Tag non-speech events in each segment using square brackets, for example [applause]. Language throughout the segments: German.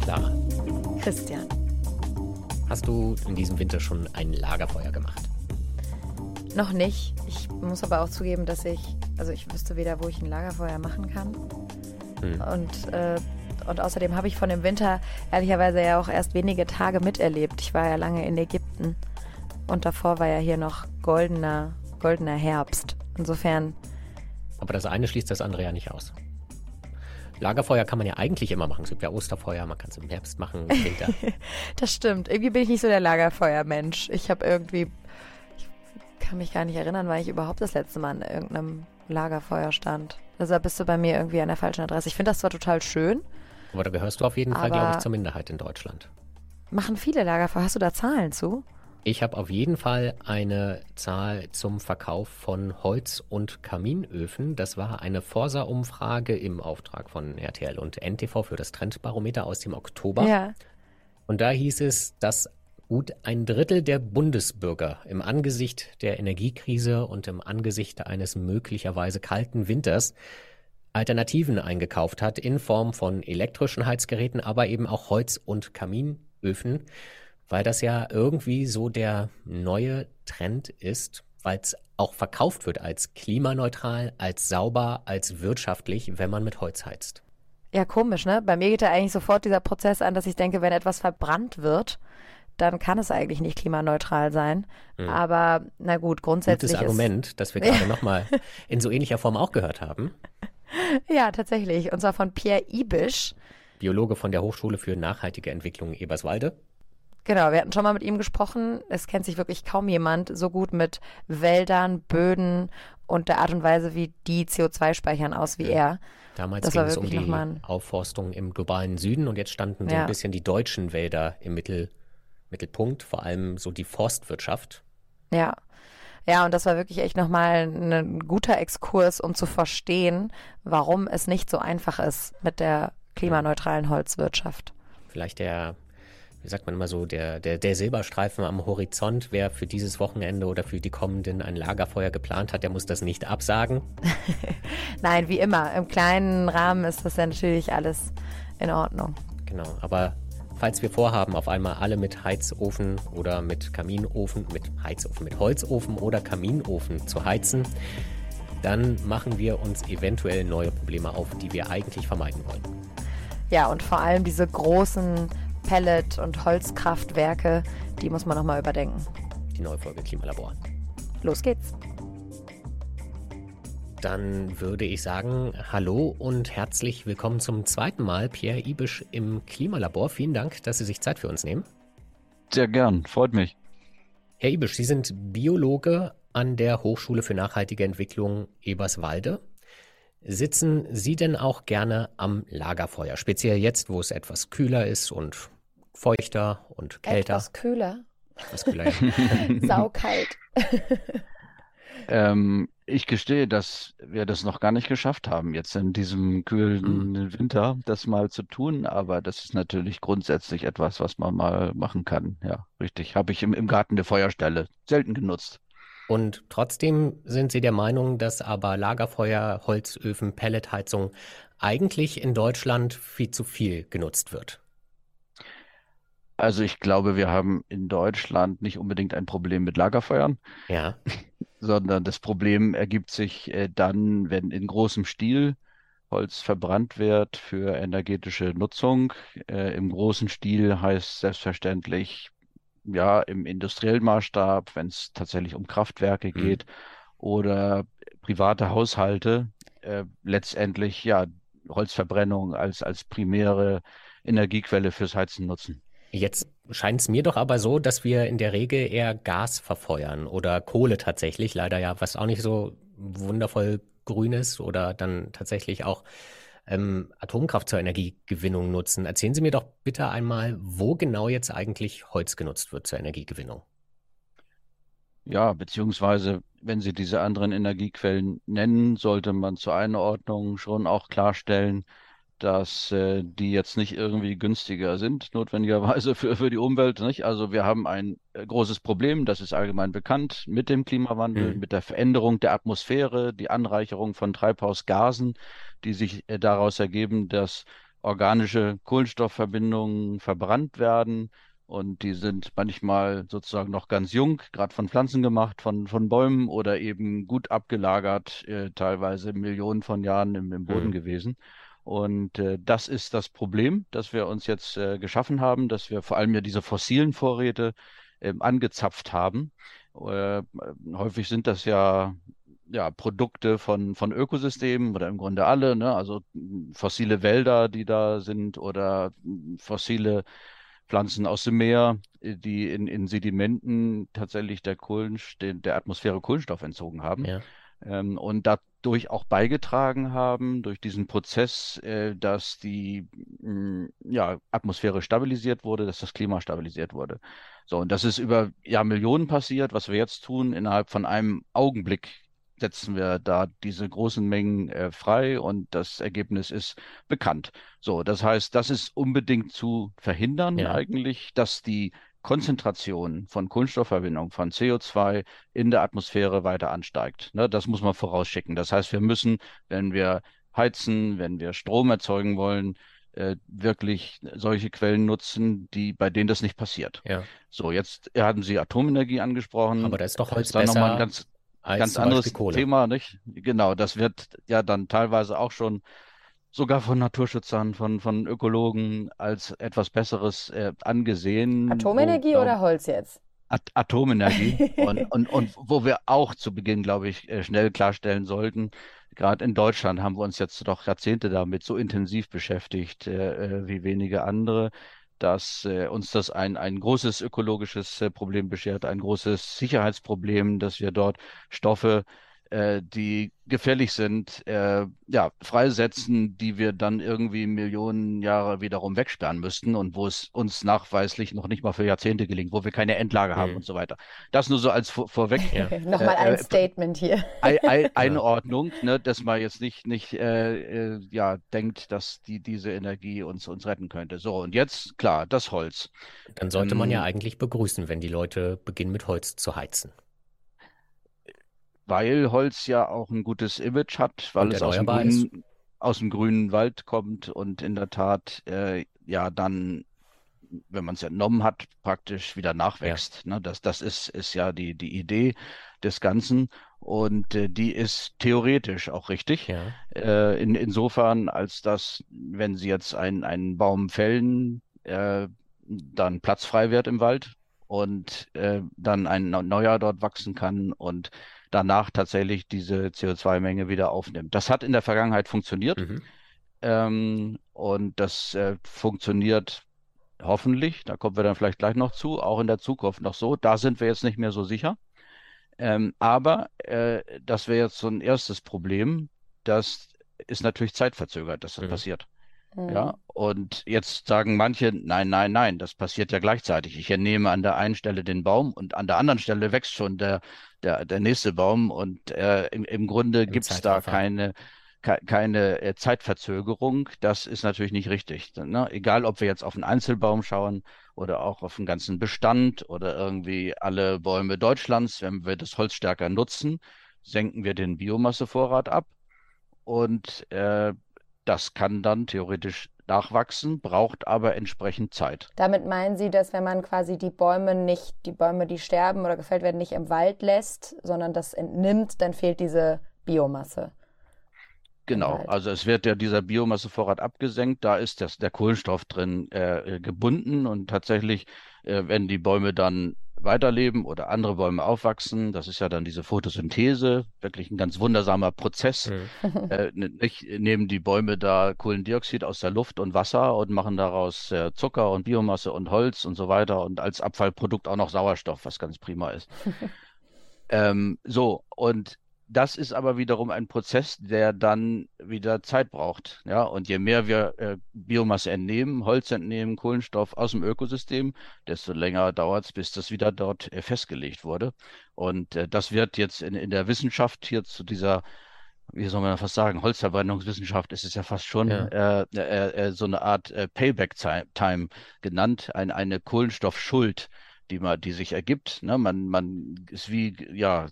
Clara, Christian. hast du in diesem Winter schon ein Lagerfeuer gemacht? Noch nicht. Ich muss aber auch zugeben, dass ich, also ich wüsste weder, wo ich ein Lagerfeuer machen kann. Hm. Und, äh, und außerdem habe ich von dem Winter ehrlicherweise ja auch erst wenige Tage miterlebt. Ich war ja lange in Ägypten und davor war ja hier noch goldener, goldener Herbst. Insofern, Aber das eine schließt das andere ja nicht aus. Lagerfeuer kann man ja eigentlich immer machen. Es gibt ja Osterfeuer, man kann es im Herbst machen, im Winter. [laughs] das stimmt. Irgendwie bin ich nicht so der Lagerfeuermensch. Ich habe irgendwie, ich kann mich gar nicht erinnern, weil ich überhaupt das letzte Mal an irgendeinem Lagerfeuer stand. Deshalb bist du bei mir irgendwie an der falschen Adresse. Ich finde das zwar total schön, Aber da gehörst du auf jeden Fall, glaube ich, zur Minderheit in Deutschland. machen viele Lagerfeuer. Hast du da Zahlen zu? Ich habe auf jeden Fall eine Zahl zum Verkauf von Holz- und Kaminöfen. Das war eine Forsa-Umfrage im Auftrag von RTL und NTV für das Trendbarometer aus dem Oktober. Ja. Und da hieß es, dass gut ein Drittel der Bundesbürger im Angesicht der Energiekrise und im Angesicht eines möglicherweise kalten Winters Alternativen eingekauft hat in Form von elektrischen Heizgeräten, aber eben auch Holz- und Kaminöfen, weil das ja irgendwie so der neue Trend ist, weil es auch verkauft wird als klimaneutral, als sauber, als wirtschaftlich, wenn man mit Holz heizt. Ja, komisch, ne? Bei mir geht da eigentlich sofort dieser Prozess an, dass ich denke, wenn etwas verbrannt wird, dann kann es eigentlich nicht klimaneutral sein. Aber na gut, grundsätzlich Gutes Argument, das wir gerade nochmal [laughs] in so ähnlicher Form auch gehört haben. ja tatsächlich. Und zwar von Pierre Ibisch. Biologe von der Hochschule für nachhaltige Entwicklung Eberswalde. Genau, wir hatten schon mal mit ihm gesprochen. Es kennt sich wirklich kaum jemand so gut mit Wäldern, Böden und der Art und Weise, wie die CO2 speichern aus wie er. Damals Das ging es um die Aufforstung im globalen Süden und jetzt standen so Ja. ein bisschen die deutschen Wälder im Mittel, Mittelpunkt, vor allem so die Forstwirtschaft. Ja. Ja, und das war wirklich echt nochmal ein guter Exkurs, um zu verstehen, warum es nicht so einfach ist mit der klimaneutralen Holzwirtschaft. Vielleicht der, wie sagt man immer so, der, der, der Silberstreifen am Horizont, wer für dieses Wochenende oder für die kommenden ein Lagerfeuer geplant hat, der muss das nicht absagen. [laughs] Nein, wie immer, im kleinen Rahmen ist das ja natürlich alles in Ordnung. Genau, aber falls wir vorhaben, auf einmal alle mit Heizofen oder mit Kaminofen, mit Heizofen, mit Holzofen oder Kaminofen zu heizen, dann machen wir uns eventuell neue Probleme auf, die wir eigentlich vermeiden wollen. Ja, und vor allem diese großen Pellet- und Holzkraftwerke, die muss man nochmal überdenken. Die neue Folge Klimalabor. Los geht's. Dann würde ich sagen, hallo und herzlich willkommen zum zweiten Mal, Pierre Ibisch im Klimalabor. Vielen Dank, dass Sie sich Zeit für uns nehmen. Sehr gern, freut mich. Herr Ibisch, Sie sind Biologe an der Hochschule für nachhaltige Entwicklung Eberswalde. Sitzen Sie denn auch gerne am Lagerfeuer? Speziell jetzt, wo es etwas kühler ist und feuchter und kälter. Etwas kühler. Etwas kühler. ja. [laughs] Saukalt. [laughs] Ähm, ich gestehe, dass wir das noch gar nicht geschafft haben, jetzt in diesem kühlen Winter das mal zu tun, aber das ist natürlich grundsätzlich etwas, was man mal machen kann. Ja, richtig. Habe ich im, im Garten der Feuerstelle selten genutzt. Und trotzdem sind Sie der Meinung, dass aber Lagerfeuer, Holzöfen, Pelletheizung eigentlich in Deutschland viel zu viel genutzt wird. Also ich glaube, wir haben in Deutschland nicht unbedingt ein Problem mit Lagerfeuern. Ja, [laughs] sondern das Problem ergibt sich äh, dann, wenn in großem Stil Holz verbrannt wird für energetische Nutzung. Äh, Im großen Stil heißt selbstverständlich, ja, im industriellen Maßstab, wenn es tatsächlich um Kraftwerke Mhm. geht oder private Haushalte, äh, letztendlich ja Holzverbrennung als, als primäre Energiequelle fürs Heizen nutzen. Jetzt scheint es mir doch aber so, dass wir in der Regel eher Gas verfeuern oder Kohle tatsächlich, leider ja, was auch nicht so wundervoll grün ist oder dann tatsächlich auch ähm, Atomkraft zur Energiegewinnung nutzen. Erzählen Sie mir doch bitte einmal, wo genau jetzt eigentlich Holz genutzt wird zur Energiegewinnung. Ja, beziehungsweise, wenn Sie diese anderen Energiequellen nennen, sollte man zur Einordnung schon auch klarstellen, dass äh, die jetzt nicht irgendwie günstiger sind, notwendigerweise für, für die Umwelt, nicht? Also wir haben ein äh, großes Problem, das ist allgemein bekannt, mit dem Klimawandel, Mhm. mit der Veränderung der Atmosphäre, die Anreicherung von Treibhausgasen, die sich äh, daraus ergeben, dass organische Kohlenstoffverbindungen verbrannt werden. Und die sind manchmal sozusagen noch ganz jung, gerade von Pflanzen gemacht, von, von Bäumen oder eben gut abgelagert, äh, teilweise Millionen von Jahren im, im Boden mhm. gewesen. Und äh, das ist das Problem, das wir uns jetzt äh, geschaffen haben, dass wir vor allem ja diese fossilen Vorräte äh, angezapft haben. Äh, häufig sind das ja ja, Produkte von, von Ökosystemen oder im Grunde alle, ne? also fossile Wälder, die da sind oder fossile Pflanzen aus dem Meer, die in, in Sedimenten tatsächlich der, Kohlenst der Atmosphäre Kohlenstoff entzogen haben. Ja. Ähm, und dadurch auch beigetragen haben, durch diesen Prozess, äh, dass die mh, mm, ja, Atmosphäre stabilisiert wurde, dass das Klima stabilisiert wurde. So, und das ist über Jahrmillionen passiert. Was wir jetzt tun, innerhalb von einem Augenblick setzen wir da diese großen Mengen äh, frei und das Ergebnis ist bekannt. So, das heißt, das ist unbedingt zu verhindern ja. eigentlich, dass die Konzentration von Kohlenstoffverbindung von CO2 in der Atmosphäre weiter ansteigt. Ne, das muss man vorausschicken. Das heißt, wir müssen, wenn wir heizen, wenn wir Strom erzeugen wollen, äh, wirklich solche Quellen nutzen, die, bei denen das nicht passiert. Ja. So, jetzt haben Sie Atomenergie angesprochen. Aber da ist doch Holz ist besser. Ein ganz, als ganz anderes Thema, nicht? Genau, das wird ja dann teilweise auch schon sogar von Naturschützern, von, von Ökologen als etwas Besseres äh, angesehen. Atomenergie wo, oder Holz jetzt? At Atomenergie. [laughs] und, und, und wo wir auch zu Beginn, glaube ich, äh, schnell klarstellen sollten, gerade in Deutschland haben wir uns jetzt doch Jahrzehnte damit so intensiv beschäftigt äh, äh wie wenige andere dass äh, uns das ein, ein großes ökologisches äh, Problem beschert, ein großes Sicherheitsproblem, dass wir dort Stoffe äh, die gefährlich sind, äh, ja, freisetzen, die wir dann irgendwie Millionen Jahre wiederum wegsperren müssten und wo es uns nachweislich noch nicht mal für Jahrzehnte gelingt, wo wir keine Endlage haben mhm. und so weiter. Das nur so als vor, vorweg. Ja. Nochmal ein äh, äh, Statement hier. Ein, ein, [laughs] Einordnung, ne, dass man jetzt nicht, nicht äh, ja, denkt, dass die, diese Energie uns, uns retten könnte. So, und jetzt, klar, das Holz. Dann sollte man ja ähm, eigentlich begrüßen, wenn die Leute beginnen mit Holz zu heizen weil Holz ja auch ein gutes Image hat, weil es aus dem, grünen, aus dem, grünen, Wald kommt und in der Tat äh, ja dann, wenn man es entnommen hat, praktisch wieder nachwächst. Ja. Ne? Das, das ist, ist ja die, die Idee des Ganzen und äh, die ist theoretisch auch richtig. Ja. Äh, in, insofern, als dass, wenn Sie jetzt einen, einen Baum fällen, äh, dann Platz frei wird im Wald und äh, dann ein neuer dort wachsen kann und danach tatsächlich diese CO2-Menge wieder aufnimmt. Das hat in der Vergangenheit funktioniert mhm. ähm, und das äh, funktioniert hoffentlich, da kommen wir dann vielleicht gleich noch zu, auch in der Zukunft noch so. Da sind wir jetzt nicht mehr so sicher. Ähm, aber äh, das wäre jetzt so ein erstes Problem. Das ist natürlich zeitverzögert, dass das mhm. passiert. Ja, mhm. und jetzt sagen manche, nein, nein, nein, das passiert ja gleichzeitig. Ich entnehme an der einen Stelle den Baum und an der anderen Stelle wächst schon der, der, der nächste Baum und äh, im, im Grunde gibt es da keine, ke keine äh, Zeitverzögerung. Das ist natürlich nicht richtig. Ne? Egal, ob wir jetzt auf einen Einzelbaum schauen oder auch auf einen ganzen Bestand oder irgendwie alle Bäume Deutschlands, wenn wir das Holz stärker nutzen, senken wir den Biomassevorrat ab. Und äh, das kann dann theoretisch nachwachsen, braucht aber entsprechend Zeit. Damit meinen Sie, dass wenn man quasi die Bäume nicht, die Bäume, die sterben oder gefällt werden, nicht im Wald lässt, sondern das entnimmt, dann fehlt diese Biomasse. Genau, also es wird ja dieser Biomassevorrat abgesenkt, da ist das, der Kohlenstoff drin äh, gebunden und tatsächlich, äh, wenn die Bäume dann weiterleben oder andere Bäume aufwachsen. Das ist ja dann diese Photosynthese, wirklich ein ganz wundersamer Prozess. Mhm. [laughs] Äh, nicht, nehmen die Bäume da Kohlendioxid aus der Luft und Wasser und machen daraus äh, Zucker und Biomasse und Holz und so weiter und als Abfallprodukt auch noch Sauerstoff, was ganz prima ist. [laughs] ähm, so, und das ist aber wiederum ein Prozess, der dann wieder Zeit braucht. Ja, und je mehr wir äh, Biomasse entnehmen, Holz entnehmen, Kohlenstoff aus dem Ökosystem, desto länger dauert es, bis das wieder dort äh, festgelegt wurde. Und äh, das wird jetzt in, in der Wissenschaft hier zu dieser wie soll man fast sagen, Holzverbrennungswissenschaft ist es ja fast schon ja. Äh, äh, äh so eine Art äh, Payback-Time genannt, ein, eine Kohlenstoffschuld, die man, die sich ergibt. Ne? Man, man ist wie, ja,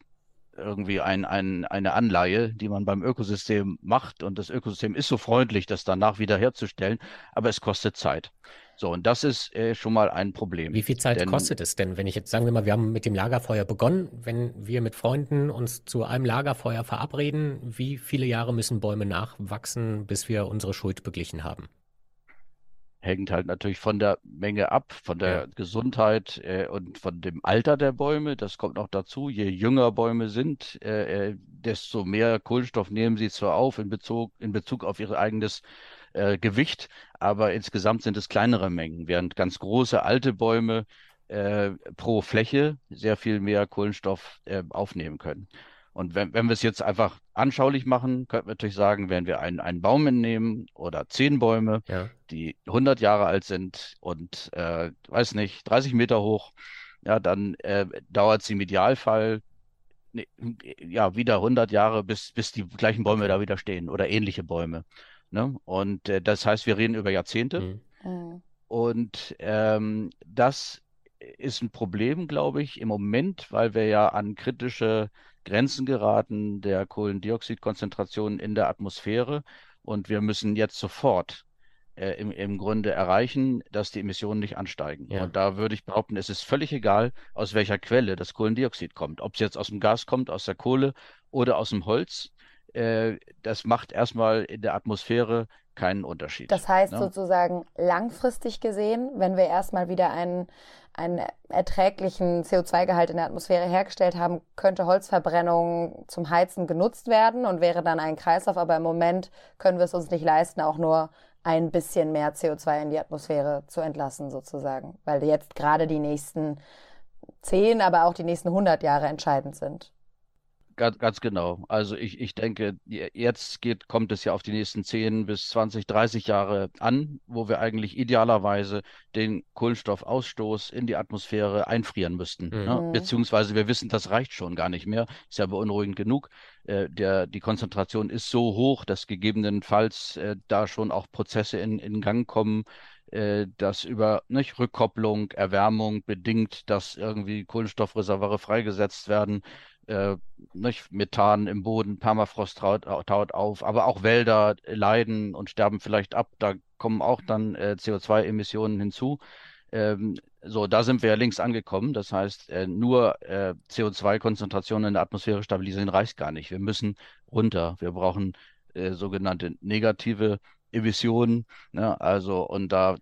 irgendwie ein, ein, eine Anleihe, die man beim Ökosystem macht. Und das Ökosystem ist so freundlich, das danach wiederherzustellen, aber es kostet Zeit. So, und das ist äh, schon mal ein Problem. Wie viel Zeit denn, kostet es denn, wenn ich jetzt, sagen wir mal, wir haben mit dem Lagerfeuer begonnen, wenn wir mit Freunden uns zu einem Lagerfeuer verabreden, wie viele Jahre müssen Bäume nachwachsen, bis wir unsere Schuld beglichen haben? Hängt halt natürlich von der Menge ab, von der ja. Gesundheit äh, und von dem Alter der Bäume. Das kommt noch dazu. Je jünger Bäume sind, äh, äh, desto mehr Kohlenstoff nehmen sie zwar auf in Bezug, in Bezug auf ihr eigenes äh, Gewicht, aber insgesamt sind es kleinere Mengen, während ganz große alte Bäume äh, pro Fläche sehr viel mehr Kohlenstoff äh, aufnehmen können. Und wenn, wenn wir es jetzt einfach anschaulich machen, könnten wir natürlich sagen, wenn wir einen, einen Baum nehmen oder zehn Bäume, ja. die 100 Jahre alt sind und, äh, weiß nicht, 30 Meter hoch, ja, dann äh, dauert es im Idealfall ne, ja, wieder 100 Jahre, bis, bis die gleichen Bäume da wieder stehen oder ähnliche Bäume. Ne? Und äh, das heißt, wir reden über Jahrzehnte. Mhm. mhm. Und ähm, das ist ein Problem, glaube ich, im Moment, weil wir ja an kritische Grenzen geraten der Kohlendioxidkonzentration in der Atmosphäre. Und wir müssen jetzt sofort äh, im, im Grunde erreichen, dass die Emissionen nicht ansteigen. Ja. Und da würde ich behaupten, es ist völlig egal, aus welcher Quelle das Kohlendioxid kommt. Ob es jetzt aus dem Gas kommt, aus der Kohle oder aus dem Holz. Äh, das macht erstmal in der Atmosphäre keinen Unterschied. Das heißt ne? sozusagen langfristig gesehen, wenn wir erstmal wieder einen, einen erträglichen CO2-Gehalt in der Atmosphäre hergestellt haben, könnte Holzverbrennung zum Heizen genutzt werden und wäre dann ein Kreislauf. Aber im Moment können wir es uns nicht leisten, auch nur ein bisschen mehr CO2 in die Atmosphäre zu entlassen, sozusagen. Weil jetzt gerade die nächsten zehn, aber auch die nächsten 100 Jahre entscheidend sind. Ganz, ganz genau. Also ich, ich denke, jetzt geht, kommt es ja auf die nächsten 10 bis 20, 30 Jahre an, wo wir eigentlich idealerweise den Kohlenstoffausstoß in die Atmosphäre einfrieren müssten. Mhm. Ne? Beziehungsweise wir wissen, das reicht schon gar nicht mehr. Ist ja beunruhigend genug. Äh, der, die Konzentration ist so hoch, dass gegebenenfalls äh, da schon auch Prozesse in, in Gang kommen, äh, dass über nicht, Rückkopplung, Erwärmung bedingt, dass irgendwie Kohlenstoffreservare freigesetzt werden äh, nicht, Methan im Boden, Permafrost taut, taut, auf, aber auch Wälder leiden und sterben vielleicht ab. Da kommen auch dann äh, CO2-Emissionen hinzu. Ähm, so, da sind wir ja links angekommen. Das heißt, äh, nur äh, CO2-Konzentrationen in der Atmosphäre stabilisieren reicht gar nicht. Wir müssen runter. Wir brauchen äh, sogenannte negative Emissionen. Ne? Also, und da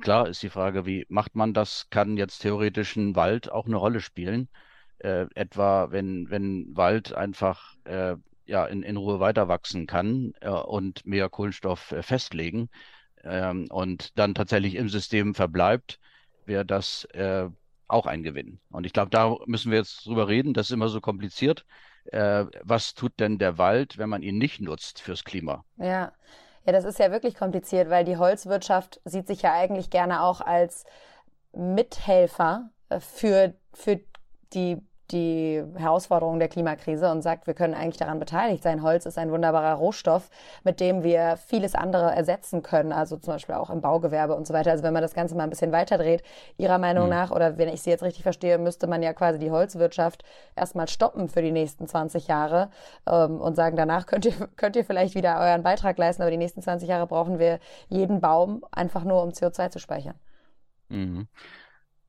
klar ist die Frage, wie macht man das? Kann jetzt theoretisch ein Wald auch eine Rolle spielen? Äh, etwa wenn, wenn Wald einfach äh, ja, in, in Ruhe weiter wachsen kann äh, und mehr Kohlenstoff äh, festlegen ähm, und dann tatsächlich im System verbleibt, wäre das äh, auch ein Gewinn. Und ich glaube, da müssen wir jetzt drüber reden. Das ist immer so kompliziert. Äh, was tut denn der Wald, wenn man ihn nicht nutzt fürs Klima? Ja. Ja, das ist ja wirklich kompliziert, weil die Holzwirtschaft sieht sich ja eigentlich gerne auch als Mithelfer für, für die die Herausforderungen der Klimakrise und sagt, wir können eigentlich daran beteiligt sein. Holz ist ein wunderbarer Rohstoff, mit dem wir vieles andere ersetzen können, also zum Beispiel auch im Baugewerbe und so weiter. Also wenn man das Ganze mal ein bisschen weiterdreht, Ihrer Meinung mhm. nach, oder wenn ich Sie jetzt richtig verstehe, müsste man ja quasi die Holzwirtschaft erstmal stoppen für die nächsten 20 Jahre ähm, und sagen, danach könnt ihr, [laughs] könnt ihr vielleicht wieder euren Beitrag leisten, aber die nächsten 20 Jahre brauchen wir jeden Baum einfach nur, um CO2 zu speichern. Mhm.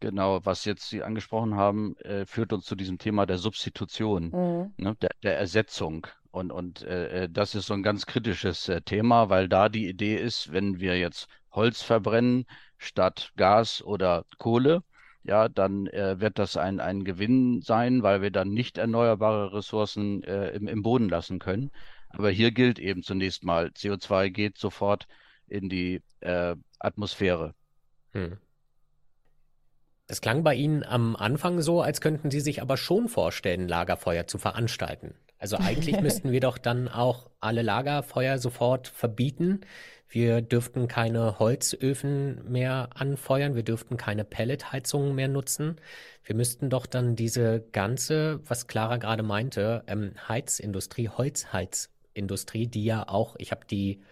Genau, was jetzt Sie angesprochen haben, äh, führt uns zu diesem Thema der Substitution, mhm. ne, der, der, Ersetzung. Und, und äh, äh, das ist so ein ganz kritisches äh, Thema, weil da die Idee ist, wenn wir jetzt Holz verbrennen statt Gas oder Kohle, ja, dann äh, wird das ein, ein Gewinn sein, weil wir dann nicht erneuerbare Ressourcen äh, im, im Boden lassen können. Aber hier gilt eben zunächst mal, CO2 geht sofort in die Atmosphäre. Hm. Es klang bei Ihnen am Anfang so, als könnten Sie sich aber schon vorstellen, Lagerfeuer zu veranstalten. Also eigentlich [laughs] müssten wir doch dann auch alle Lagerfeuer sofort verbieten. Wir dürften keine Holzöfen mehr anfeuern, wir dürften keine Pelletheizungen mehr nutzen. Wir müssten doch dann diese ganze, was Clara gerade meinte, ähm, Heizindustrie, Holzheizindustrie, die ja auch, ich habe die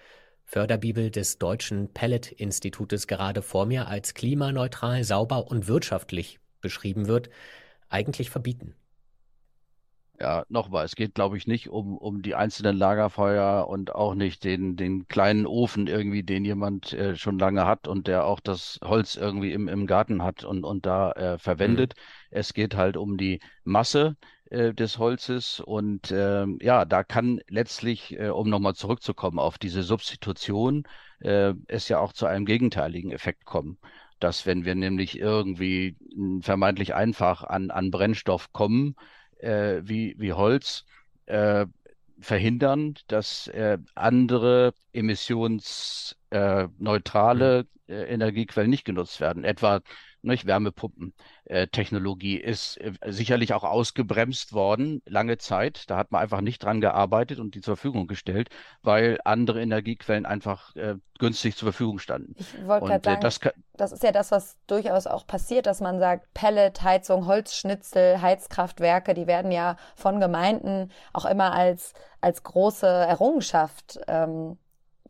Förderbibel des Deutschen Pellet-Institutes gerade vor mir als klimaneutral, sauber und wirtschaftlich beschrieben wird, eigentlich verbieten. Ja, nochmal, es geht, glaube ich, nicht um, um die einzelnen Lagerfeuer und auch nicht den, den kleinen Ofen irgendwie, den jemand äh, schon lange hat und der auch das Holz irgendwie im, im Garten hat und, und da äh, verwendet. Mhm. Es geht halt um die Masse äh, des Holzes und ähm, ja, da kann letztlich, äh, um nochmal zurückzukommen auf diese Substitution, äh, es ja auch zu einem gegenteiligen Effekt kommen dass wenn wir nämlich irgendwie vermeintlich einfach an, an Brennstoff kommen, äh, wie, wie Holz äh, verhindern, dass äh, andere emissionsneutrale äh, Energiequellen nicht genutzt werden, etwa nicht? Wärmepumpentechnologie ist äh, sicherlich auch ausgebremst worden, lange Zeit. Da hat man einfach nicht dran gearbeitet und die zur Verfügung gestellt, weil andere Energiequellen einfach äh, günstig zur Verfügung standen. Ich wollte gerade äh, sagen, das, das, ist ja das, was durchaus auch passiert, dass man sagt, Pellet, Heizung, Holzschnitzel, Heizkraftwerke, die werden ja von Gemeinden auch immer als, als große Errungenschaft ähm,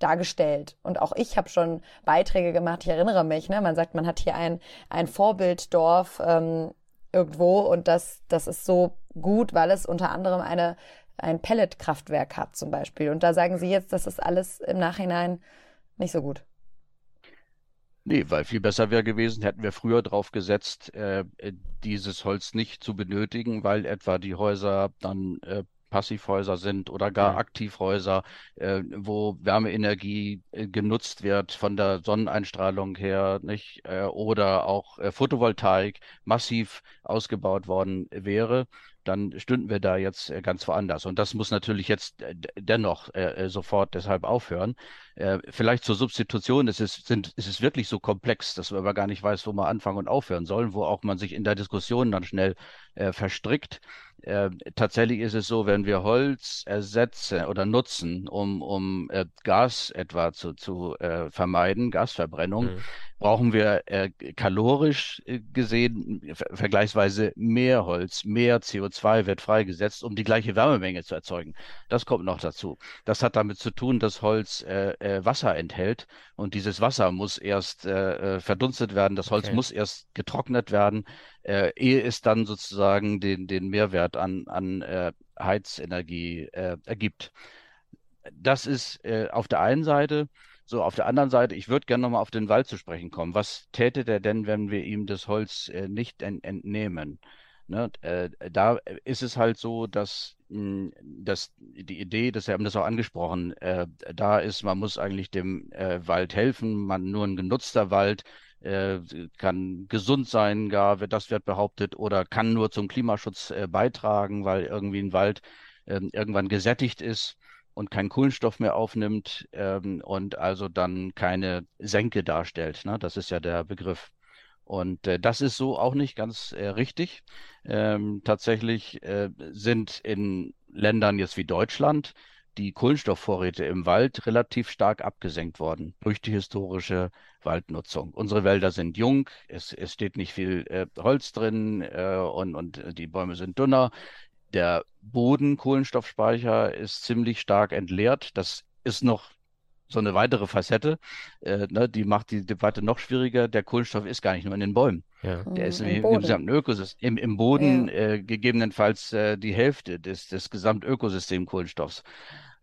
dargestellt. Und auch ich habe schon Beiträge gemacht, ich erinnere mich, ne? man sagt, man hat hier ein, ein Vorbilddorf ähm, irgendwo und das, das ist so gut, weil es unter anderem eine, ein Pelletkraftwerk hat zum Beispiel. Und da sagen Sie jetzt, das ist alles im Nachhinein nicht so gut. Nee, weil viel besser wäre gewesen, hätten wir früher drauf gesetzt, äh, dieses Holz nicht zu benötigen, weil etwa die Häuser dann äh, Passivhäuser sind oder gar ja. Aktivhäuser, äh, wo Wärmeenergie äh, genutzt wird von der Sonneneinstrahlung her, nicht? Äh, oder auch äh, Photovoltaik massiv ausgebaut worden wäre dann stünden wir da jetzt äh, ganz woanders. Und das muss natürlich jetzt äh, dennoch sofort deshalb aufhören. Vielleicht zur Substitution, es ist, sind, es ist wirklich so komplex, dass man aber gar nicht weiß, wo man anfangen und aufhören soll, wo auch man sich in der Diskussion dann schnell äh, verstrickt. Äh, tatsächlich ist es so, wenn wir Holz ersetzen oder nutzen, um, um äh, Gas etwa zu, zu vermeiden, Gasverbrennung, mhm brauchen wir äh, kalorisch äh, gesehen ver vergleichsweise mehr Holz, mehr CO2 wird freigesetzt, um die gleiche Wärmemenge zu erzeugen. Das kommt noch dazu. Das hat damit zu tun, dass Holz äh, äh, Wasser enthält und dieses Wasser muss erst äh, äh, verdunstet werden, das Holz okay. muss erst getrocknet werden, ehe es dann sozusagen den, den Mehrwert an, an Heizenergie ergibt. Das ist auf der einen Seite. So, auf der anderen Seite, ich würde gerne nochmal auf den Wald zu sprechen kommen. Was täte der denn, wenn wir ihm das Holz äh, nicht ent entnehmen? Ne? Äh, da ist es halt so, dass, hm, dass die Idee, das haben das auch angesprochen, äh, da ist, man muss eigentlich dem äh, Wald helfen, man nur ein genutzter Wald äh, kann gesund sein, gar das wird behauptet, oder kann nur zum Klimaschutz äh, beitragen, weil irgendwie ein Wald ähm, irgendwann gesättigt ist und keinen Kohlenstoff mehr aufnimmt ähm, und also dann keine Senke darstellt. Ne? Das ist ja der Begriff. Und äh, das ist so auch nicht ganz äh, richtig. Ähm, tatsächlich äh, sind in Ländern jetzt wie Deutschland die Kohlenstoffvorräte im Wald relativ stark abgesenkt worden durch die historische Waldnutzung. Unsere Wälder sind jung, es, es steht nicht viel äh, Holz drin äh, und, und die Bäume sind dünner. Der Bodenkohlenstoffspeicher ist ziemlich stark entleert. Das ist noch so eine weitere Facette, äh, ne, die macht die Debatte noch schwieriger. Der Kohlenstoff ist gar nicht nur in den Bäumen. Ja. Der ist Im, im gesamten Ökosystem, im, im Boden ja. äh, gegebenenfalls äh, die Hälfte des, des Gesamtökosystems Kohlenstoffs.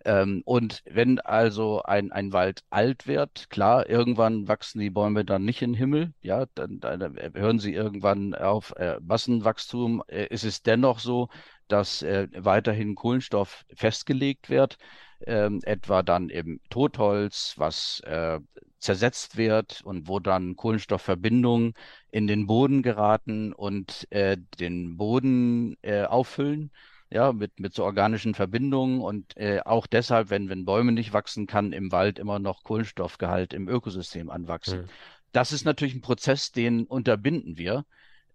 Ähm, und wenn also ein, ein Wald alt wird, klar, irgendwann wachsen die Bäume dann nicht in den Himmel, ja, dann, dann hören sie irgendwann auf äh, Massenwachstum. Äh, ist es dennoch so, dass äh, weiterhin Kohlenstoff festgelegt wird, ähm, etwa dann im Totholz, was äh, zersetzt wird und wo dann Kohlenstoffverbindungen in den Boden geraten und äh, den Boden äh, auffüllen ja, mit, mit so organischen Verbindungen und äh, auch deshalb, wenn, wenn Bäume nicht wachsen, kann im Wald immer noch Kohlenstoffgehalt im Ökosystem anwachsen. Mhm. Das ist natürlich ein Prozess, den unterbinden wir,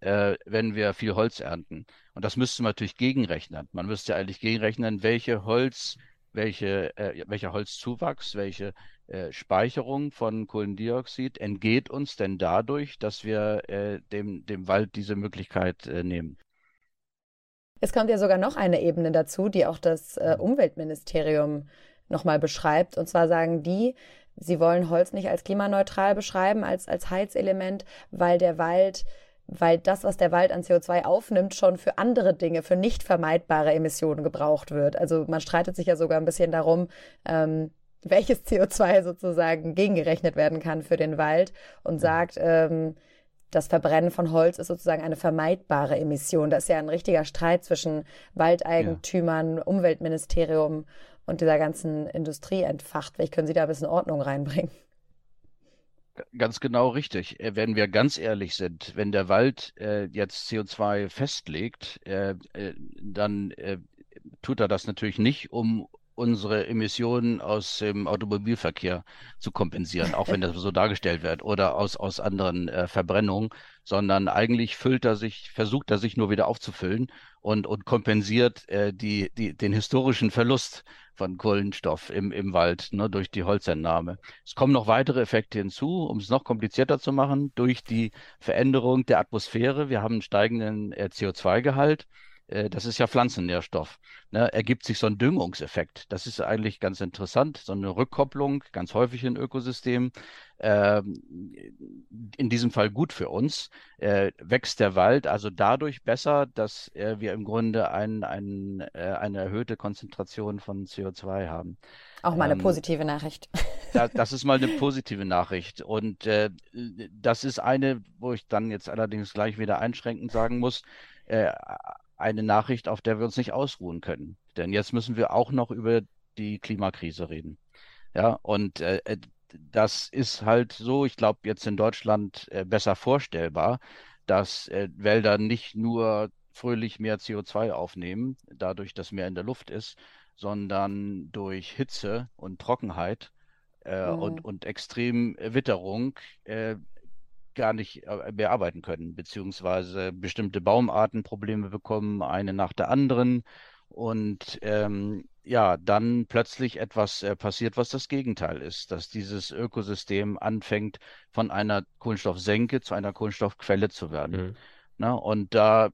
äh, wenn wir viel Holz ernten. Und das müsste man natürlich gegenrechnen. Man müsste eigentlich gegenrechnen, welche Holz, welche, äh, welcher Holzzuwachs, welche äh, Speicherung von Kohlendioxid entgeht uns denn dadurch, dass wir äh, dem, dem Wald diese Möglichkeit äh, nehmen. Es kommt ja sogar noch eine Ebene dazu, die auch das äh, Umweltministerium nochmal beschreibt. Und zwar sagen die, sie wollen Holz nicht als klimaneutral beschreiben, als, als Heizelement, weil der Wald weil das, was der Wald an CO2 aufnimmt, schon für andere Dinge, für nicht vermeidbare Emissionen gebraucht wird. Also man streitet sich ja sogar ein bisschen darum, ähm, welches CO2 sozusagen gegengerechnet werden kann für den Wald und sagt, ähm, das Verbrennen von Holz ist sozusagen eine vermeidbare Emission. Da ist ja ein richtiger Streit zwischen Waldeigentümern, ja. Umweltministerium und dieser ganzen Industrie entfacht. Vielleicht können Sie da ein bisschen Ordnung reinbringen. Ganz genau richtig. Äh, wenn wir ganz ehrlich sind, wenn der Wald äh, jetzt CO2 festlegt, äh, äh, dann äh, tut er das natürlich nicht, um unsere Emissionen aus dem Automobilverkehr zu kompensieren, auch wenn das so dargestellt wird, oder aus, aus anderen äh, Verbrennungen, sondern eigentlich füllt er sich, versucht er sich nur wieder aufzufüllen und, und kompensiert äh, die, die, den historischen Verlust von Kohlenstoff im, im Wald ne, durch die Holzentnahme. Es kommen noch weitere Effekte hinzu, um es noch komplizierter zu machen, durch die Veränderung der Atmosphäre. Wir haben einen steigenden äh, CO2-Gehalt. Äh, das ist ja Pflanzennährstoff, ne, ergibt sich so ein Düngungseffekt. Das ist eigentlich ganz interessant, so eine Rückkopplung, ganz häufig in Ökosystemen. Äh, in diesem Fall gut für uns. Äh, wächst der Wald also dadurch besser, dass äh, wir im Grunde ein, ein, äh, eine erhöhte Konzentration von CO2 haben. Auch mal eine ähm, positive Nachricht. Da, [laughs] das ist mal eine positive Nachricht. Und äh, das ist eine, wo ich dann jetzt allerdings gleich wieder einschränkend sagen muss, äh, eine Nachricht, auf der wir uns nicht ausruhen können. Denn jetzt müssen wir auch noch über die Klimakrise reden. Ja, und äh, äh das ist halt so, ich glaube, jetzt in Deutschland äh, besser vorstellbar, dass äh, Wälder nicht nur fröhlich mehr CO2 aufnehmen, dadurch, dass mehr in der Luft ist, sondern durch Hitze und Trockenheit äh, mhm. und, und extrem Witterung äh, gar nicht äh, mehr arbeiten können, beziehungsweise bestimmte Baumarten Probleme bekommen, eine nach der anderen. Und ähm, ja, dann plötzlich etwas äh, passiert, was das Gegenteil ist, dass dieses Ökosystem anfängt, von einer Kohlenstoffsenke zu einer Kohlenstoffquelle zu werden. Mhm. Na, und da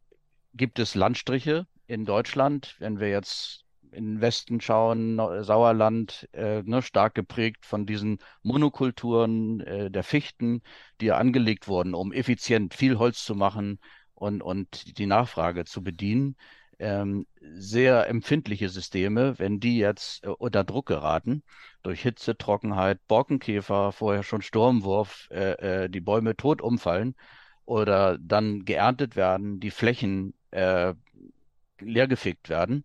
gibt es Landstriche in Deutschland, wenn wir jetzt in den Westen schauen, Sauerland, äh, ne, stark geprägt von diesen Monokulturen äh, der Fichten, die ja angelegt wurden, um effizient viel Holz zu machen und, und die Nachfrage zu bedienen. Ähm, sehr empfindliche Systeme, wenn die jetzt äh, unter Druck geraten, durch Hitze, Trockenheit, Borkenkäfer, vorher schon Sturmwurf, äh, äh, die Bäume tot umfallen oder dann geerntet werden, die Flächen äh, leergefegt werden,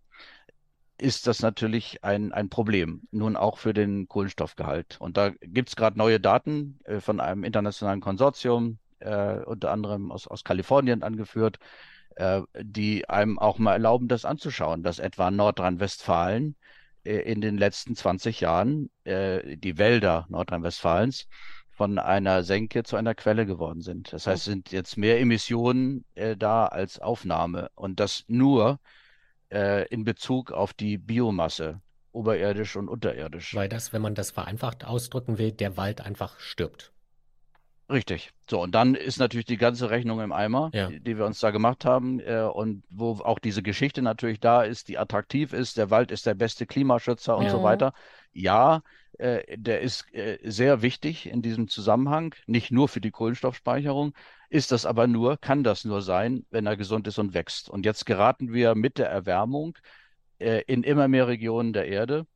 ist das natürlich ein, ein Problem, nun auch für den Kohlenstoffgehalt. Und da gibt es gerade neue Daten äh, von einem internationalen Konsortium, äh, unter anderem aus, aus Kalifornien angeführt, äh, die einem auch mal erlauben, das anzuschauen, dass etwa Nordrhein-Westfalen äh, in den letzten 20 Jahren äh, die Wälder Nordrhein-Westfalens von einer Senke zu einer Quelle geworden sind. Das heißt, sind jetzt mehr Emissionen äh, da als Aufnahme und das nur äh, in Bezug auf die Biomasse, oberirdisch und unterirdisch. Weil das, wenn man das vereinfacht ausdrücken will, der Wald einfach stirbt. Richtig. So, und dann ist natürlich die ganze Rechnung im Eimer, ja. die, die, wir uns da gemacht haben, äh, und wo auch diese Geschichte natürlich da ist, die attraktiv ist, der Wald ist der beste Klimaschützer und ja. so weiter. Ja, äh, der ist äh, sehr wichtig in diesem Zusammenhang, nicht nur für die Kohlenstoffspeicherung, ist das aber nur, kann das nur sein, wenn er gesund ist und wächst. Und jetzt geraten wir mit der Erwärmung äh, in immer mehr Regionen der Erde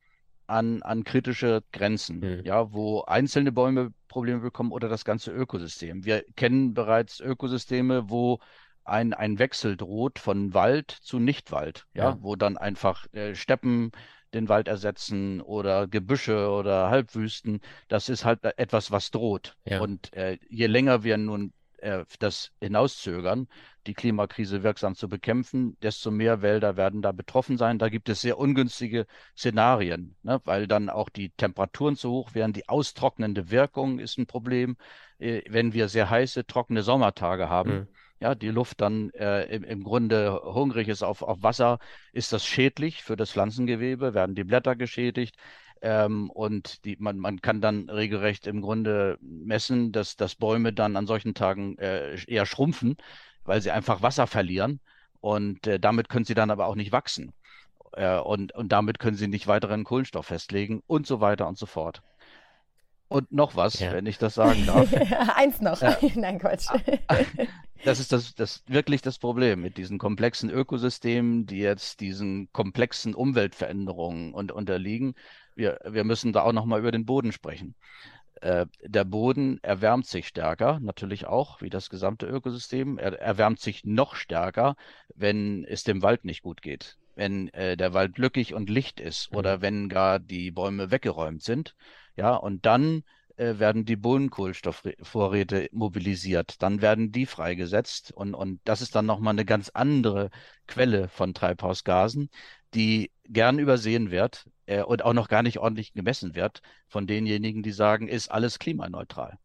an, an kritische Grenzen, mhm. ja, wo einzelne Bäume Probleme bekommen oder das ganze Ökosystem. Wir kennen bereits Ökosysteme, wo ein, ein Wechsel droht von Wald zu Nichtwald, ja, ja. wo dann einfach äh, Steppen den Wald ersetzen oder Gebüsche oder Halbwüsten. Das ist halt etwas, was droht. Ja. Und äh, je länger wir nun äh, das hinauszögern, die Klimakrise wirksam zu bekämpfen, desto mehr Wälder werden da betroffen sein. Da gibt es sehr ungünstige Szenarien, ne? weil dann auch die Temperaturen zu hoch werden. Die austrocknende Wirkung ist ein Problem, äh, wenn wir sehr heiße, trockene Sommertage haben. Mhm. Ja, die Luft dann äh, im, im, Grunde hungrig ist auf, auf Wasser, ist das schädlich für das Pflanzengewebe, werden die Blätter geschädigt. Ähm, und die, man, man kann dann regelrecht im Grunde messen, dass, dass Bäume dann an solchen Tagen äh, eher schrumpfen, weil sie einfach Wasser verlieren. Und äh, damit können sie dann aber auch nicht wachsen. Äh, und, und damit können sie nicht weiteren Kohlenstoff festlegen und so weiter und so fort. Und noch was, ja. wenn ich das sagen darf. [laughs] Eins noch. Ja. [laughs] Nein, Quatsch. [laughs] Das ist das, das wirklich das Problem mit diesen komplexen Ökosystemen, die jetzt diesen komplexen Umweltveränderungen und, unterliegen. Wir, wir müssen da auch nochmal über den Boden sprechen. Äh, der Boden erwärmt sich stärker, natürlich auch, wie das gesamte Ökosystem. Er erwärmt sich noch stärker, wenn es dem Wald nicht gut geht wenn äh, der Wald lückig und licht ist oder mhm. wenn gar die Bäume weggeräumt sind. Ja, und dann äh, werden die Bodenkohlenstoffvorräte mobilisiert, dann werden die freigesetzt und, und das ist dann nochmal eine ganz andere Quelle von Treibhausgasen, die gern übersehen wird äh, und auch noch gar nicht ordentlich gemessen wird von denjenigen, die sagen, ist alles klimaneutral.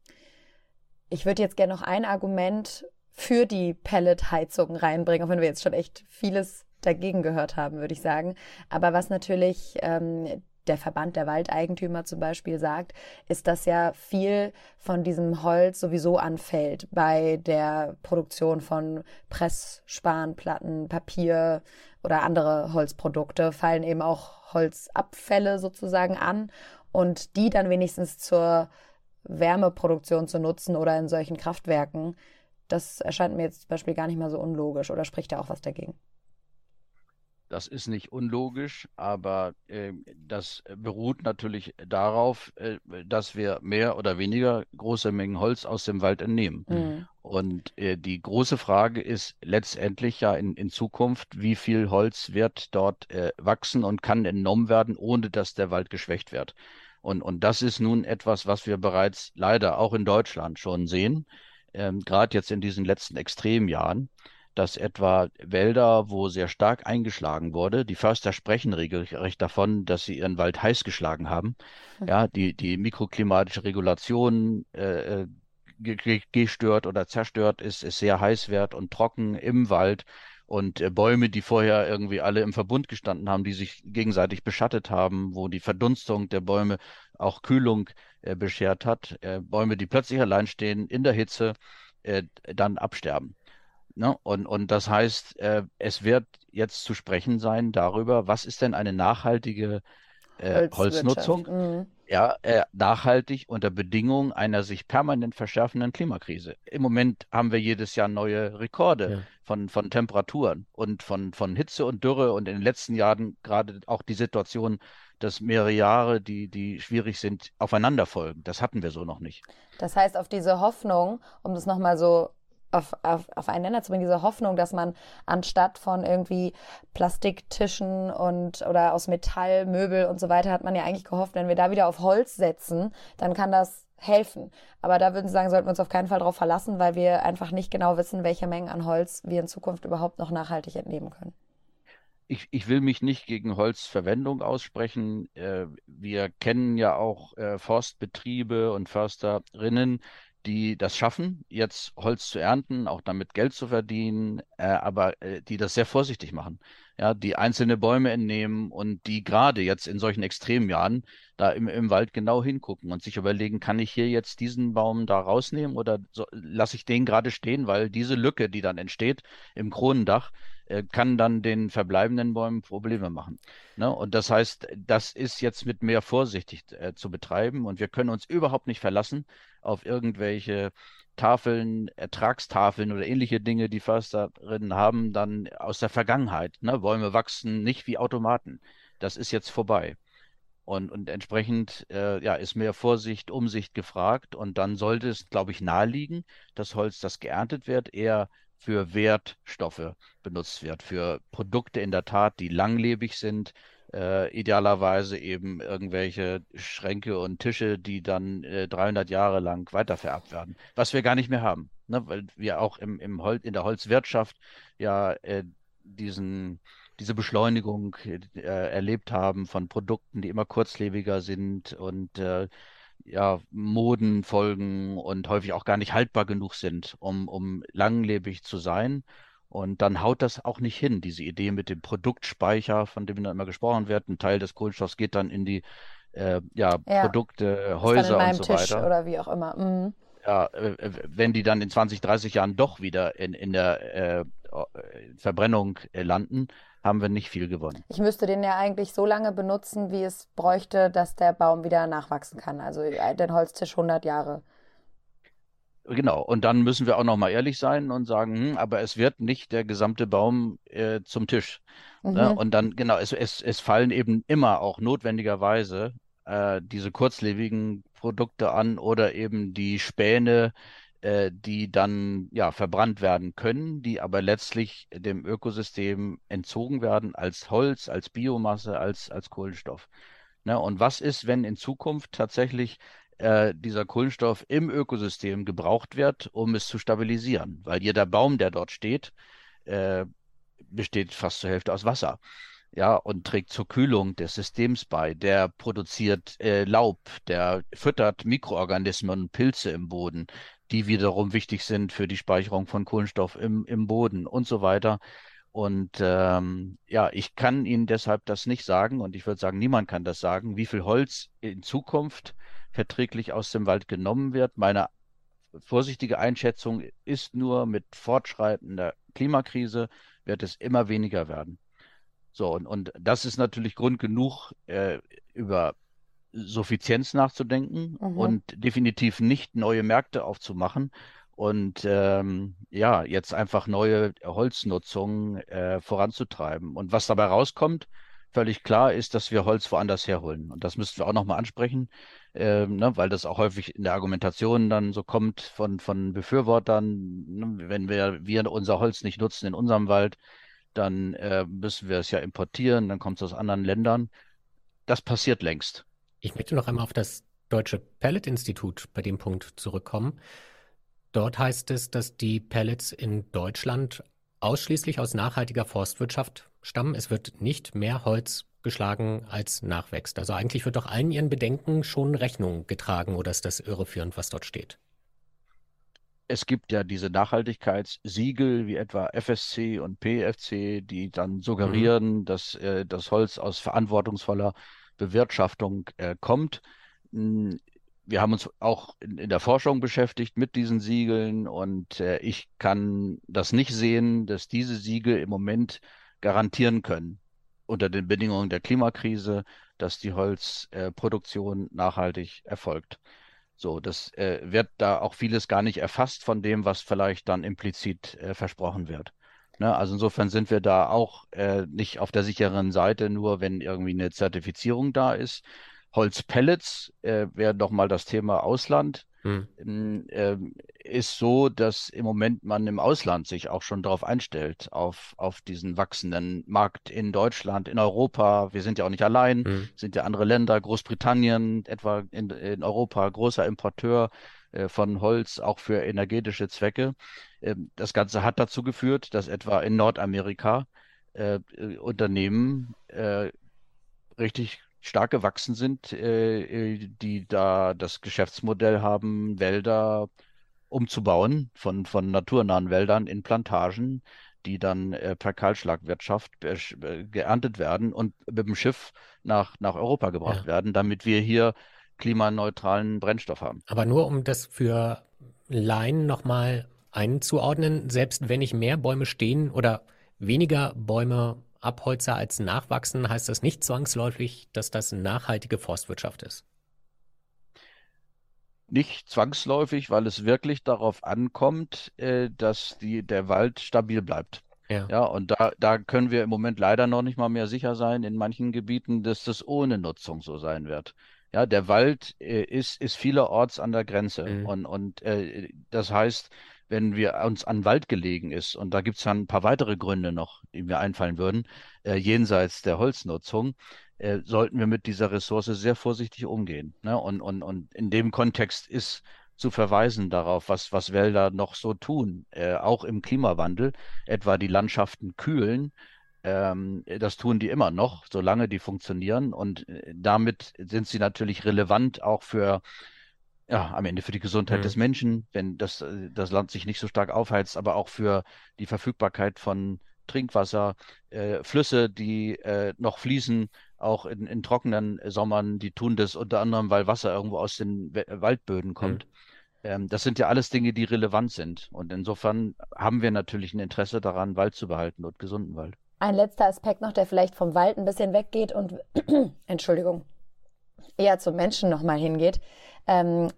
Ich würde jetzt gerne noch ein Argument für die Pelletheizung reinbringen, auch wenn wir jetzt schon echt vieles dagegen gehört haben, würde ich sagen. Aber was natürlich ähm, der Verband der Waldeigentümer zum Beispiel sagt, ist, dass ja viel von diesem Holz sowieso anfällt bei der Produktion von Pressspanplatten, Papier oder andere Holzprodukte, fallen eben auch Holzabfälle sozusagen an. Und die dann wenigstens zur Wärmeproduktion zu nutzen oder in solchen Kraftwerken, das erscheint mir jetzt zum Beispiel gar nicht mal so unlogisch. Oder spricht da auch was dagegen? Das ist nicht unlogisch, aber äh, das beruht natürlich darauf, äh, dass wir mehr oder weniger große Mengen Holz aus dem Wald entnehmen. Mhm. Und äh, die große Frage ist letztendlich ja in, in Zukunft, wie viel Holz wird dort äh, wachsen und kann entnommen werden, ohne dass der Wald geschwächt wird. Und, und das ist nun etwas, was wir bereits leider auch in Deutschland schon sehen, ähm, gerade jetzt in diesen letzten Extremjahren dass etwa Wälder, wo sehr stark eingeschlagen wurde, die Förster sprechen regelrecht davon, dass sie ihren Wald heiß geschlagen haben. Ja, die, die mikroklimatische Regulation äh, äh gestört oder zerstört ist, ist sehr heißwert und trocken im Wald. Und äh, Bäume, die vorher irgendwie alle im Verbund gestanden haben, die sich gegenseitig beschattet haben, wo die Verdunstung der Bäume auch Kühlung äh, beschert hat, äh, Bäume, die plötzlich allein stehen in der Hitze, dann absterben. Ne? Und, und das heißt, äh, es wird jetzt zu sprechen sein darüber, was ist denn eine nachhaltige äh, Holznutzung? Mhm. Ja, äh, nachhaltig unter Bedingungen einer sich permanent verschärfenden Klimakrise. Im Moment haben wir jedes Jahr neue Rekorde ja. von, von Temperaturen und von, von Hitze und Dürre und in den letzten Jahren gerade auch die Situation, dass mehrere Jahre, die, die schwierig sind, aufeinander folgen. Das hatten wir so noch nicht. Das heißt, auf diese Hoffnung, um das nochmal so auf, auf, auf einen Nenner zu bringen, diese Hoffnung, dass man anstatt von irgendwie Plastiktischen und oder aus Metall, Möbel und so weiter, hat man ja eigentlich gehofft, wenn wir da wieder auf Holz setzen, dann kann das helfen. Aber da würden Sie sagen, sollten wir uns auf keinen Fall darauf verlassen, weil wir einfach nicht genau wissen, welche Mengen an Holz wir in Zukunft überhaupt noch nachhaltig entnehmen können. Ich, ich, will mich nicht gegen Holzverwendung aussprechen. Äh, wir kennen ja auch äh, Forstbetriebe und Försterinnen, die das schaffen, jetzt Holz zu ernten, auch damit Geld zu verdienen, äh, aber äh, die das sehr vorsichtig machen. Ja, die einzelne Bäume entnehmen und die gerade jetzt in solchen Extremjahren da im, im Wald genau hingucken und sich überlegen, kann ich hier jetzt diesen Baum da rausnehmen oder so, lasse ich den gerade stehen, weil diese Lücke, die dann entsteht im Kronendach, äh, kann dann den verbleibenden Bäumen Probleme machen. Ne? Und das heißt, das ist jetzt mit mehr Vorsicht äh, zu betreiben und wir können uns überhaupt nicht verlassen auf irgendwelche Tafeln, Ertragstafeln oder ähnliche Dinge, die Försterinnen haben, dann aus der Vergangenheit. Ne? Bäume wachsen nicht wie Automaten. Das ist jetzt vorbei. Und, und entsprechend äh, ja, ist mehr Vorsicht, Umsicht gefragt. Und dann sollte es, glaube ich, naheliegen, dass Holz, das geerntet wird, eher für Wertstoffe benutzt wird, für Produkte in der Tat, die langlebig sind, äh, idealerweise eben irgendwelche Schränke und Tische, die dann äh, 300 Jahre lang weitervererbt werden, was wir gar nicht mehr haben, ne? weil wir auch im, im Hol in der Holzwirtschaft ja äh, diesen diese Beschleunigung äh, erlebt haben von Produkten, die immer kurzlebiger sind und äh, ja, Moden folgen und häufig auch gar nicht haltbar genug sind, um, um langlebig zu sein. Und dann haut das auch nicht hin, diese Idee mit dem Produktspeicher, von dem dann immer gesprochen wird. Ein Teil des Kohlenstoffs geht dann in die äh, ja, ja, Produkte, Häuser und so Tisch weiter. Oder wie auch immer. Mhm. Ja, äh, äh, wenn die dann in 20, 30 Jahren doch wieder in, in der äh, Verbrennung äh, landen, haben wir nicht viel gewonnen. Ich müsste den ja eigentlich so lange benutzen, wie es bräuchte, dass der Baum wieder nachwachsen kann. Also äh, den Holztisch 100 Jahre. Genau, und dann müssen wir auch noch mal ehrlich sein und sagen, hm, aber es wird nicht der gesamte Baum äh, zum Tisch. Ne? Mhm. Ne? Und dann, genau, es, es, es fallen eben immer auch notwendigerweise äh, diese kurzlebigen Produkte an oder eben die Späne, äh, die dann ja verbrannt werden können, die aber letztlich dem Ökosystem entzogen werden als Holz, als Biomasse, als, als Kohlenstoff. Ne? Und was ist, wenn in Zukunft tatsächlich äh, dieser Kohlenstoff im Ökosystem gebraucht wird, um es zu stabilisieren? Weil jeder Baum, der dort steht, äh, besteht fast zur Hälfte aus Wasser ja, und trägt zur Kühlung des Systems bei. Der produziert äh, Laub, der füttert Mikroorganismen und Pilze im Boden, die wiederum wichtig sind für die Speicherung von Kohlenstoff im, im Boden und so weiter. Und ähm, ja, ich kann Ihnen deshalb das nicht sagen und ich würde sagen, niemand kann das sagen, wie viel Holz in Zukunft verträglich aus dem Wald genommen wird. Meine vorsichtige Einschätzung ist nur, mit fortschreitender Klimakrise wird es immer weniger werden. So, und, und das ist natürlich Grund genug, äh, über Suffizienz nachzudenken mhm. und definitiv nicht neue Märkte aufzumachen und ähm, ja, jetzt einfach neue Holznutzung äh, voranzutreiben. Und was dabei rauskommt, völlig klar ist, dass wir Holz woanders herholen. Und das müssten wir auch nochmal ansprechen, äh, ne, weil das auch häufig in der Argumentation dann so kommt von, von Befürwortern, ne, wenn wir, wir unser Holz nicht nutzen in unserem Wald, dann äh, müssen wir es ja importieren, dann kommt es aus anderen Ländern. Das passiert längst. Ich möchte noch einmal auf das Deutsche Pellet-Institut bei dem Punkt zurückkommen. Dort heißt es, dass die Pellets in Deutschland ausschließlich aus nachhaltiger Forstwirtschaft stammen. Es wird nicht mehr Holz geschlagen als nachwächst. Also eigentlich wird doch allen ihren Bedenken schon Rechnung getragen oder ist das irreführend, was dort steht? es gibt ja diese Nachhaltigkeitssiegel wie etwa FSC und PFC, die dann suggerieren, mhm. dass äh, das Holz aus verantwortungsvoller Bewirtschaftung äh, kommt. Hm, wir haben uns auch in, in, der Forschung beschäftigt mit diesen Siegeln und äh, ich kann das nicht sehen, dass diese Siegel im Moment garantieren können, unter den Bedingungen der Klimakrise, dass die Holzproduktion nachhaltig erfolgt. So, das äh, wird da auch vieles gar nicht erfasst von dem, was vielleicht dann implizit äh, versprochen wird. Ne? Also insofern sind wir da auch äh, nicht auf der sicheren Seite, nur wenn irgendwie eine Zertifizierung da ist. Holzpellets äh, wäre doch mal das Thema Ausland. Hm. Äh, ist so, dass im Moment man im Ausland sich auch schon darauf einstellt, auf, auf diesen wachsenden Markt in Deutschland, in Europa. Wir sind ja auch nicht allein, hm. sind ja andere Länder, Großbritannien etwa in, in Europa, großer Importeur äh, von Holz, auch für energetische Zwecke. Äh, das Ganze hat dazu geführt, dass etwa in Nordamerika äh, Unternehmen äh, richtig stark gewachsen sind, äh, äh, die da das Geschäftsmodell haben, Wälder umzubauen von, von naturnahen Wäldern in Plantagen, die dann äh, per Kahlschlagwirtschaft äh, geerntet werden und mit dem Schiff nach, nach Europa gebracht ja. werden, damit wir hier klimaneutralen Brennstoff haben. Aber nur um das für Laien nochmal einzuordnen, selbst wenn ich mehr Bäume stehen oder weniger Bäume Abholzer als nachwachsen, heißt das nicht zwangsläufig, dass das nachhaltige Forstwirtschaft ist. Nicht zwangsläufig, weil es wirklich darauf ankommt, äh, dass die, der Wald stabil bleibt. Ja. ja, und da, da können wir im Moment leider noch nicht mal mehr sicher sein in manchen Gebieten, dass das ohne Nutzung so sein wird. Ja, der Wald äh, ist, ist vielerorts an der Grenze. Mhm. Und, und äh, das heißt, wenn wir uns an Wald gelegen ist, und da gibt es dann ein paar weitere Gründe noch, die mir einfallen würden, äh, jenseits der Holznutzung, äh, sollten wir mit dieser Ressource sehr vorsichtig umgehen. Ne? Und, und, und in dem Kontext ist zu verweisen darauf, was, was Wälder noch so tun, äh, auch im Klimawandel, etwa die Landschaften kühlen. Ähm, das tun die immer noch, solange die funktionieren. Und äh, damit sind sie natürlich relevant auch für ja, am Ende für die Gesundheit mhm. des Menschen, wenn das, äh, das Land sich nicht so stark aufheizt, aber auch für die Verfügbarkeit von Trinkwasser, äh, Flüsse, die äh, noch fließen, auch in, in, trockenen Sommern, die tun das unter anderem, weil Wasser irgendwo aus den We Waldböden kommt. Mhm. Ähm, das sind ja alles Dinge, die relevant sind. Und insofern haben wir natürlich ein Interesse daran, Wald zu behalten und gesunden Wald. Ein letzter Aspekt noch, der vielleicht vom Wald ein bisschen weggeht und, [clears throat] Entschuldigung, eher zum Menschen nochmal hingeht, ähm,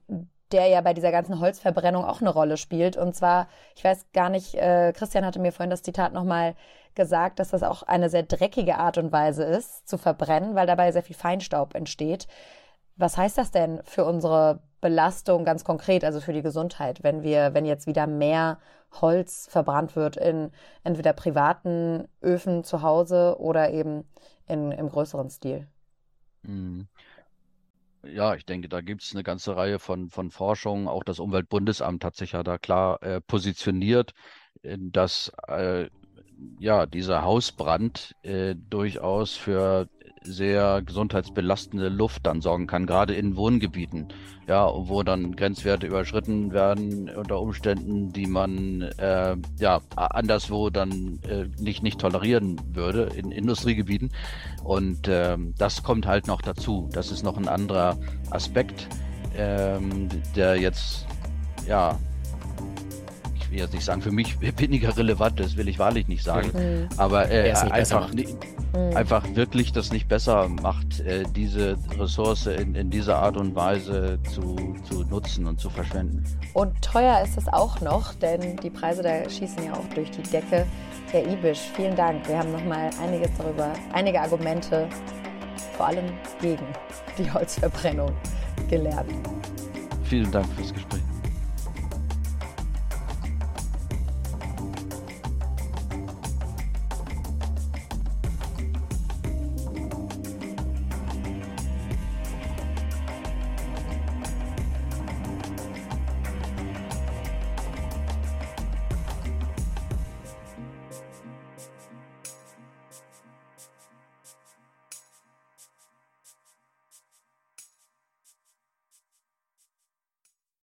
der ja bei dieser ganzen Holzverbrennung auch eine Rolle spielt. Und zwar, ich weiß gar nicht, äh, Christian hatte mir vorhin das Zitat nochmal gesagt, dass das auch eine sehr dreckige Art und Weise ist, zu verbrennen, weil dabei sehr viel Feinstaub entsteht. Was heißt das denn für unsere Belastung ganz konkret, also für die Gesundheit, wenn wir, wenn jetzt wieder mehr Holz verbrannt wird in entweder privaten Öfen zu Hause oder eben in, im größeren Stil? Mhm. Ja, ich denke, da gibt es eine ganze Reihe von, von Forschungen. Auch das Umweltbundesamt hat sich ja da klar äh, positioniert, dass äh, ja dieser Hausbrand äh, durchaus für sehr gesundheitsbelastende Luft dann sorgen kann, gerade in Wohngebieten, ja, wo dann Grenzwerte überschritten werden unter Umständen, die man äh, ja anderswo dann äh, nicht nicht tolerieren würde in Industriegebieten. Und ähm, das kommt halt noch dazu. Das ist noch ein anderer Aspekt, ähm, der jetzt ja ich will jetzt nicht sagen, für mich weniger relevant, das will ich wahrlich nicht sagen. Mhm. Aber äh, einfach, mhm. einfach wirklich das nicht besser macht, äh, diese Ressource in, in dieser Art und Weise zu, zu nutzen und zu verschwenden. Und teuer ist es auch noch, denn die Preise da schießen ja auch durch die Decke. Herr Ibisch, vielen Dank. Wir haben nochmal einiges darüber, einige Argumente, vor allem gegen die Holzverbrennung gelernt. Vielen Dank fürs Gespräch.